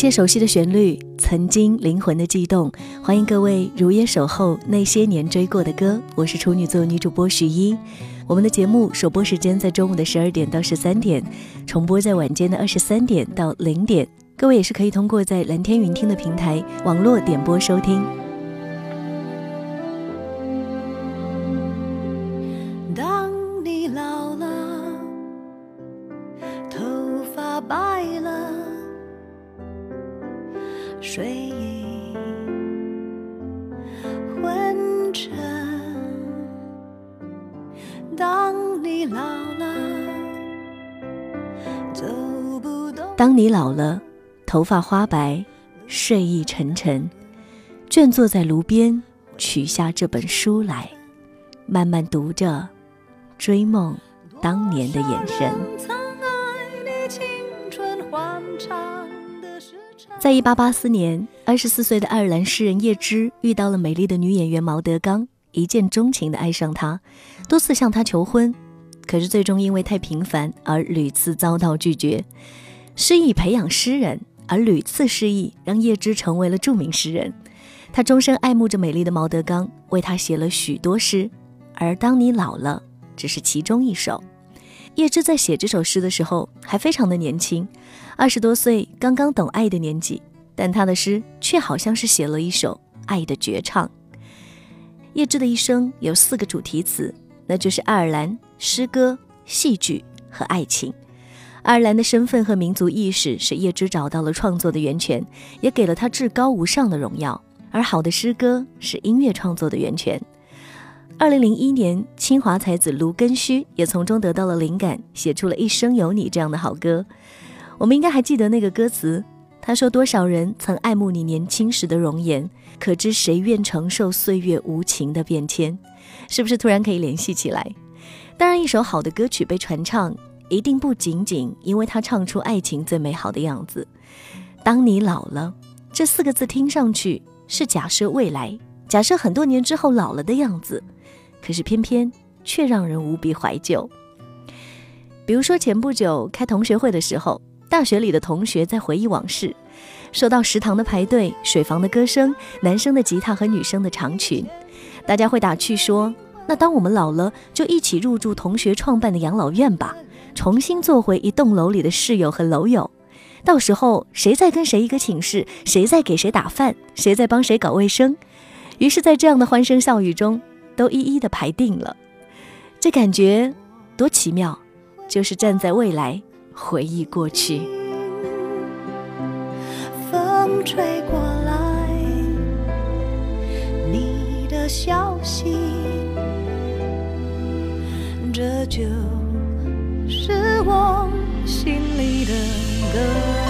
一些熟悉的旋律，曾经灵魂的悸动。欢迎各位如约守候那些年追过的歌。我是处女座女主播十一。我们的节目首播时间在中午的十二点到十三点，重播在晚间的二十三点到零点。各位也是可以通过在蓝天云听的平台网络点播收听。睡意昏沉，当你老了当你老了，头发花白，睡意沉沉，倦坐在炉边，取下这本书来，慢慢读着，追梦当年的眼神。在一八八四年，二十四岁的爱尔兰诗人叶芝遇到了美丽的女演员毛德刚，一见钟情的爱上她，多次向她求婚，可是最终因为太平凡而屡次遭到拒绝。诗意培养诗人，而屡次失意让叶芝成为了著名诗人。他终身爱慕着美丽的毛德刚，为她写了许多诗。而当你老了，只是其中一首。叶芝在写这首诗的时候还非常的年轻，二十多岁，刚刚懂爱的年纪。但他的诗却好像是写了一首爱的绝唱。叶芝的一生有四个主题词，那就是爱尔兰、诗歌、戏剧和爱情。爱尔兰的身份和民族意识使叶芝找到了创作的源泉，也给了他至高无上的荣耀。而好的诗歌是音乐创作的源泉。二零零一年，清华才子卢庚戌也从中得到了灵感，写出了一生有你这样的好歌。我们应该还记得那个歌词，他说：“多少人曾爱慕你年轻时的容颜，可知谁愿承受岁月无情的变迁？”是不是突然可以联系起来？当然，一首好的歌曲被传唱。一定不仅仅因为他唱出爱情最美好的样子。当你老了，这四个字听上去是假设未来，假设很多年之后老了的样子，可是偏偏却让人无比怀旧。比如说前不久开同学会的时候，大学里的同学在回忆往事，说到食堂的排队、水房的歌声、男生的吉他和女生的长裙，大家会打趣说：“那当我们老了，就一起入住同学创办的养老院吧。”重新做回一栋楼里的室友和楼友，到时候谁在跟谁一个寝室，谁在给谁打饭，谁在帮谁搞卫生。于是，在这样的欢声笑语中，都一一的排定了。这感觉多奇妙，就是站在未来回忆过去。风吹过来，你的消息，这就。是我心里的歌。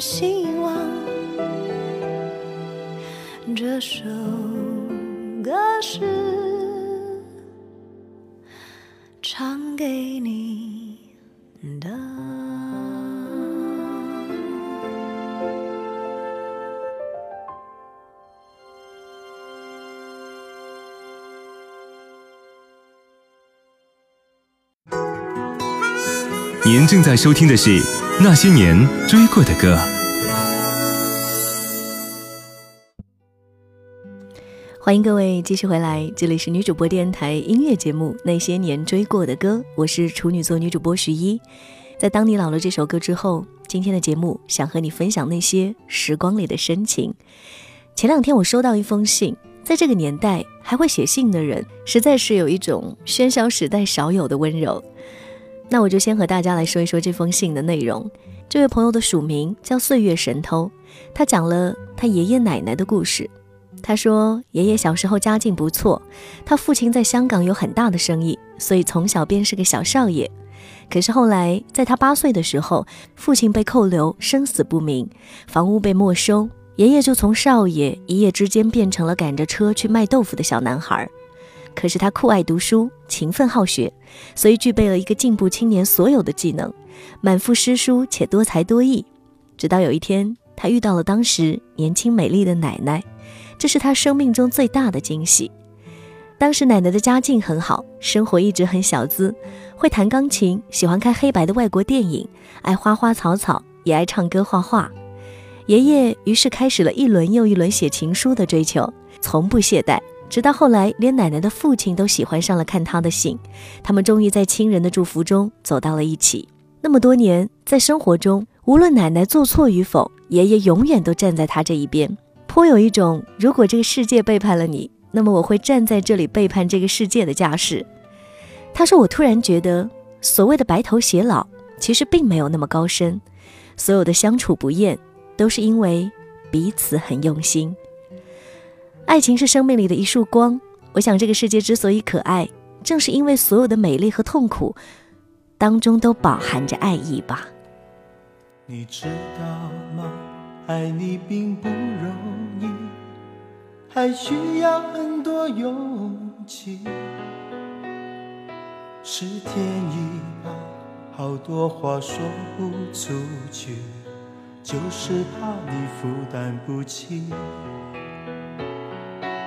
我您正在收听的是《那些年追过的歌》。欢迎各位继续回来，这里是女主播电台音乐节目《那些年追过的歌》，我是处女座女主播徐一。在《当你老了》这首歌之后，今天的节目想和你分享那些时光里的深情。前两天我收到一封信，在这个年代还会写信的人，实在是有一种喧嚣时代少有的温柔。那我就先和大家来说一说这封信的内容。这位朋友的署名叫岁月神偷，他讲了他爷爷奶奶的故事。他说：“爷爷小时候家境不错，他父亲在香港有很大的生意，所以从小便是个小少爷。可是后来，在他八岁的时候，父亲被扣留，生死不明，房屋被没收，爷爷就从少爷一夜之间变成了赶着车去卖豆腐的小男孩。可是他酷爱读书，勤奋好学，所以具备了一个进步青年所有的技能，满腹诗书且多才多艺。直到有一天，他遇到了当时年轻美丽的奶奶。”这是他生命中最大的惊喜。当时奶奶的家境很好，生活一直很小资，会弹钢琴，喜欢看黑白的外国电影，爱花花草草，也爱唱歌画画。爷爷于是开始了一轮又一轮写情书的追求，从不懈怠。直到后来，连奶奶的父亲都喜欢上了看他的信，他们终于在亲人的祝福中走到了一起。那么多年，在生活中，无论奶奶做错与否，爷爷永远都站在他这一边。颇有一种，如果这个世界背叛了你，那么我会站在这里背叛这个世界的架势。他说：“我突然觉得，所谓的白头偕老，其实并没有那么高深。所有的相处不厌，都是因为彼此很用心。爱情是生命里的一束光。我想，这个世界之所以可爱，正是因为所有的美丽和痛苦当中都饱含着爱意吧。”你知道吗？爱你并不容易，还需要很多勇气。是天意吧，好多话说不出去，就是怕你负担不起。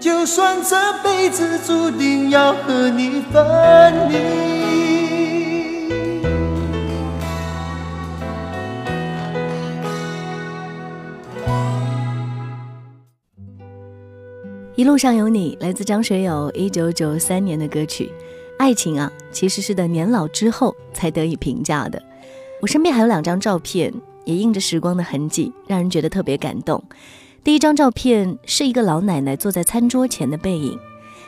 就算这辈子注定要和你分离。一路上有你，来自张学友一九九三年的歌曲。爱情啊，其实是等年老之后才得以评价的。我身边还有两张照片，也印着时光的痕迹，让人觉得特别感动。第一张照片是一个老奶奶坐在餐桌前的背影，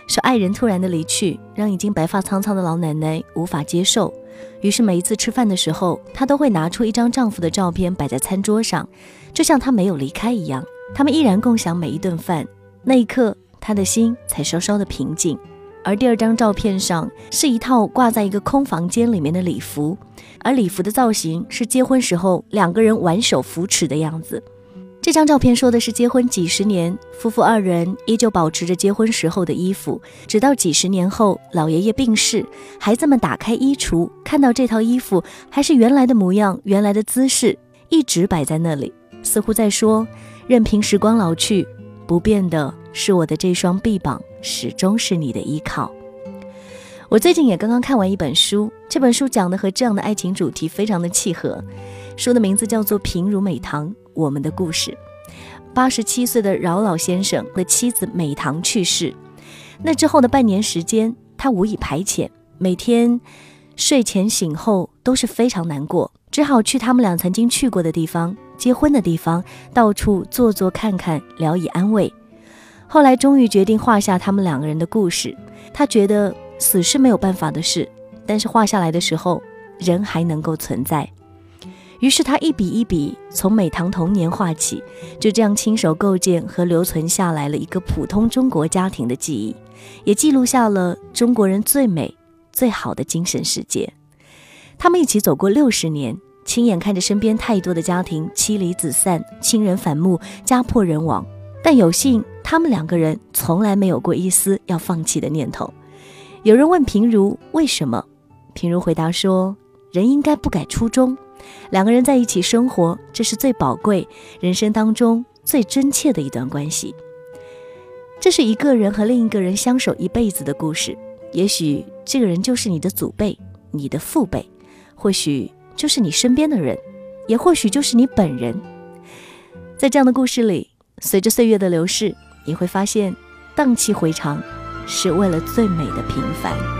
说爱人突然的离去，让已经白发苍苍的老奶奶无法接受。于是每一次吃饭的时候，她都会拿出一张丈夫的照片摆在餐桌上，就像他没有离开一样。他们依然共享每一顿饭。那一刻，她的心才稍稍的平静。而第二张照片上是一套挂在一个空房间里面的礼服，而礼服的造型是结婚时候两个人挽手扶持的样子。这张照片说的是结婚几十年，夫妇二人依旧保持着结婚时候的衣服，直到几十年后老爷爷病逝，孩子们打开衣橱，看到这套衣服还是原来的模样，原来的姿势，一直摆在那里，似乎在说：任凭时光老去，不变的是我的这双臂膀，始终是你的依靠。我最近也刚刚看完一本书，这本书讲的和这样的爱情主题非常的契合，书的名字叫做《平如美棠》。我们的故事，八十七岁的饶老先生的妻子美棠去世，那之后的半年时间，他无以排遣，每天睡前醒后都是非常难过，只好去他们俩曾经去过的地方、结婚的地方，到处坐坐看看，聊以安慰。后来终于决定画下他们两个人的故事。他觉得死是没有办法的事，但是画下来的时候，人还能够存在。于是他一笔一笔从美棠童年画起，就这样亲手构建和留存下来了一个普通中国家庭的记忆，也记录下了中国人最美、最好的精神世界。他们一起走过六十年，亲眼看着身边太多的家庭妻离子散、亲人反目、家破人亡，但有幸他们两个人从来没有过一丝要放弃的念头。有人问平如为什么，平如回答说：“人应该不改初衷。”两个人在一起生活，这是最宝贵、人生当中最真切的一段关系。这是一个人和另一个人相守一辈子的故事。也许这个人就是你的祖辈、你的父辈，或许就是你身边的人，也或许就是你本人。在这样的故事里，随着岁月的流逝，你会发现，荡气回肠，是为了最美的平凡。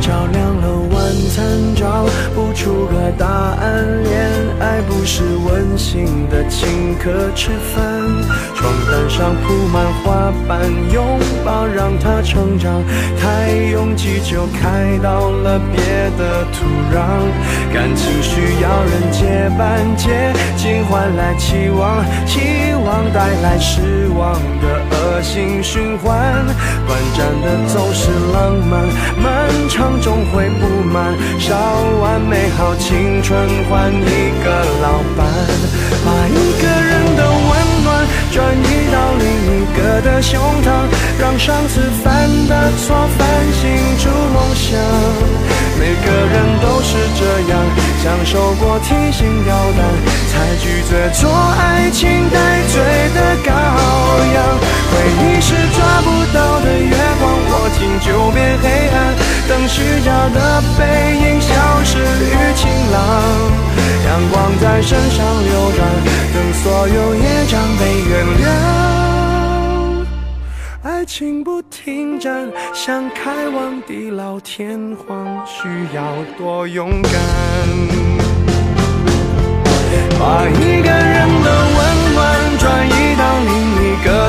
照亮了晚餐，找不出个答案。恋爱不是温馨的请客吃饭，床单上铺满花瓣，拥抱让它成长。太拥挤就开到了别的土壤。感情需要人接班，接近换来期望，期望带来失望的恶性循环。短暂的总是浪漫。漫长终会不满，烧完美好青春换一个老伴，把一个人的温暖转移到另一个的胸膛，让上次犯的错反省出梦想。每个人都是这样，享受过提心吊胆，才拒绝做爱情带就变黑暗。等虚假的背影消失于晴朗，阳光在身上流转，等所有业障被原谅。爱情不停站，想开往地老天荒，需要多勇敢。把一个人的温暖转移到另。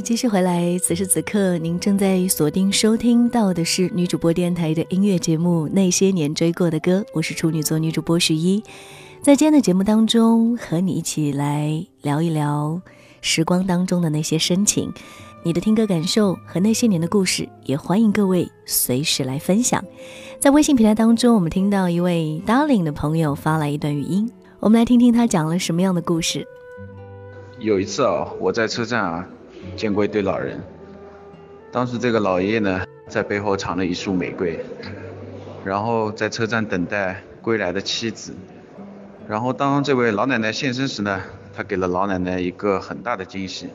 继续回来。此时此刻，您正在锁定收听到的是女主播电台的音乐节目《那些年追过的歌》，我是处女座女主播徐一。在今天的节目当中，和你一起来聊一聊时光当中的那些深情，你的听歌感受和那些年的故事，也欢迎各位随时来分享。在微信平台当中，我们听到一位 darling 的朋友发来一段语音，我们来听听他讲了什么样的故事。有一次啊，我在车站啊。见过一对老人，当时这个老爷爷呢，在背后藏了一束玫瑰，然后在车站等待归来的妻子。然后当这位老奶奶现身时呢，他给了老奶奶一个很大的惊喜。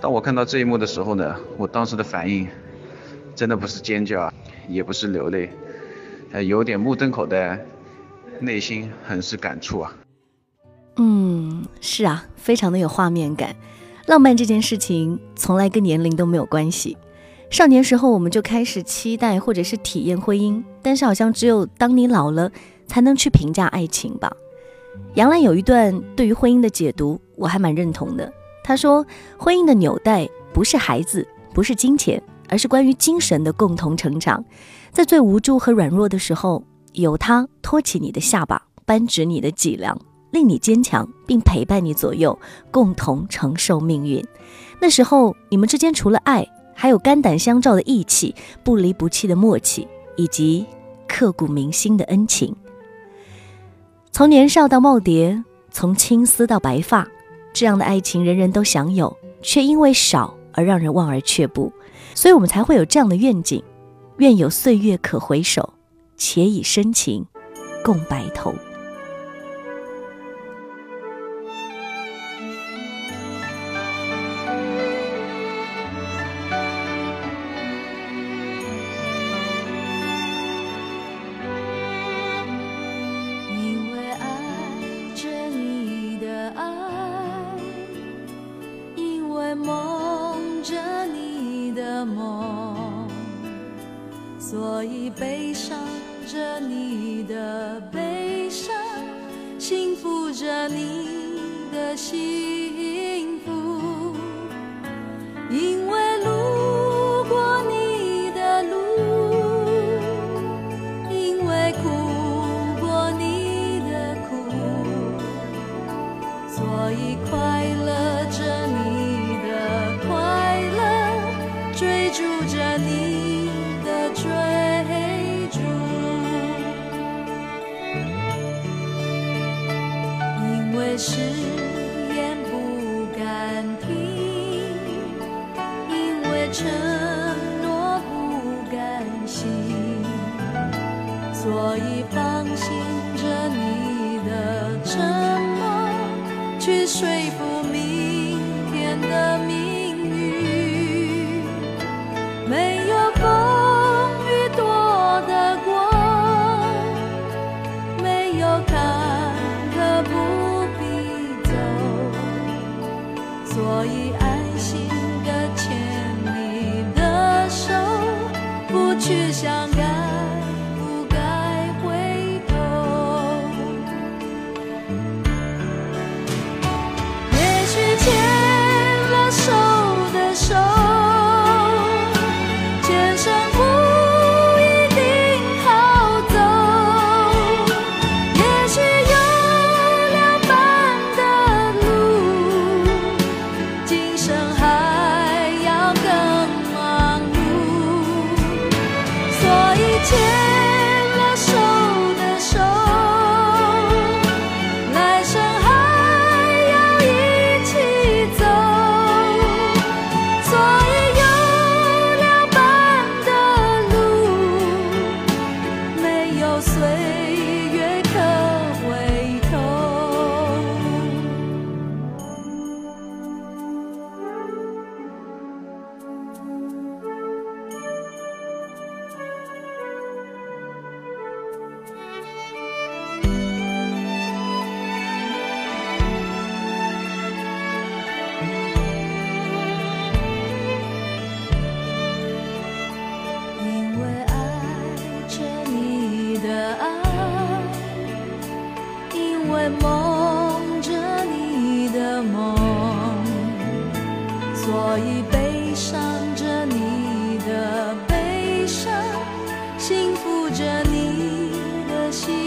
当我看到这一幕的时候呢，我当时的反应真的不是尖叫，也不是流泪，呃，有点目瞪口呆，内心很是感触啊。嗯，是啊，非常的有画面感。浪漫这件事情从来跟年龄都没有关系。少年时候我们就开始期待或者是体验婚姻，但是好像只有当你老了才能去评价爱情吧。杨澜有一段对于婚姻的解读，我还蛮认同的。他说，婚姻的纽带不是孩子，不是金钱，而是关于精神的共同成长。在最无助和软弱的时候，有他托起你的下巴，扳直你的脊梁。令你坚强，并陪伴你左右，共同承受命运。那时候，你们之间除了爱，还有肝胆相照的义气、不离不弃的默契，以及刻骨铭心的恩情。从年少到耄耋，从青丝到白发，这样的爱情人人都享有，却因为少而让人望而却步。所以我们才会有这样的愿景：愿有岁月可回首，且以深情共白头。是。的